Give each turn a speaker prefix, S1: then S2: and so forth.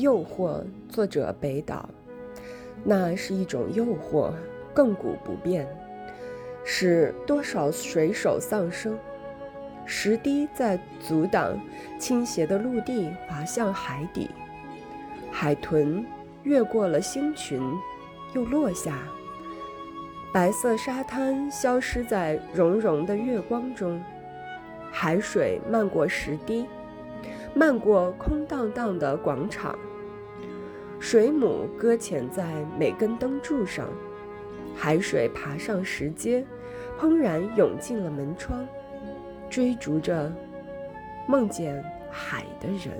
S1: 诱惑，作者北岛。那是一种诱惑，亘古不变，使多少水手丧生。石堤在阻挡倾斜的陆地滑向海底，海豚越过了星群，又落下。白色沙滩消失在融融的月光中，海水漫过石堤，漫过空荡荡的广场。水母搁浅在每根灯柱上，海水爬上石阶，怦然涌进了门窗，追逐着梦见海的人。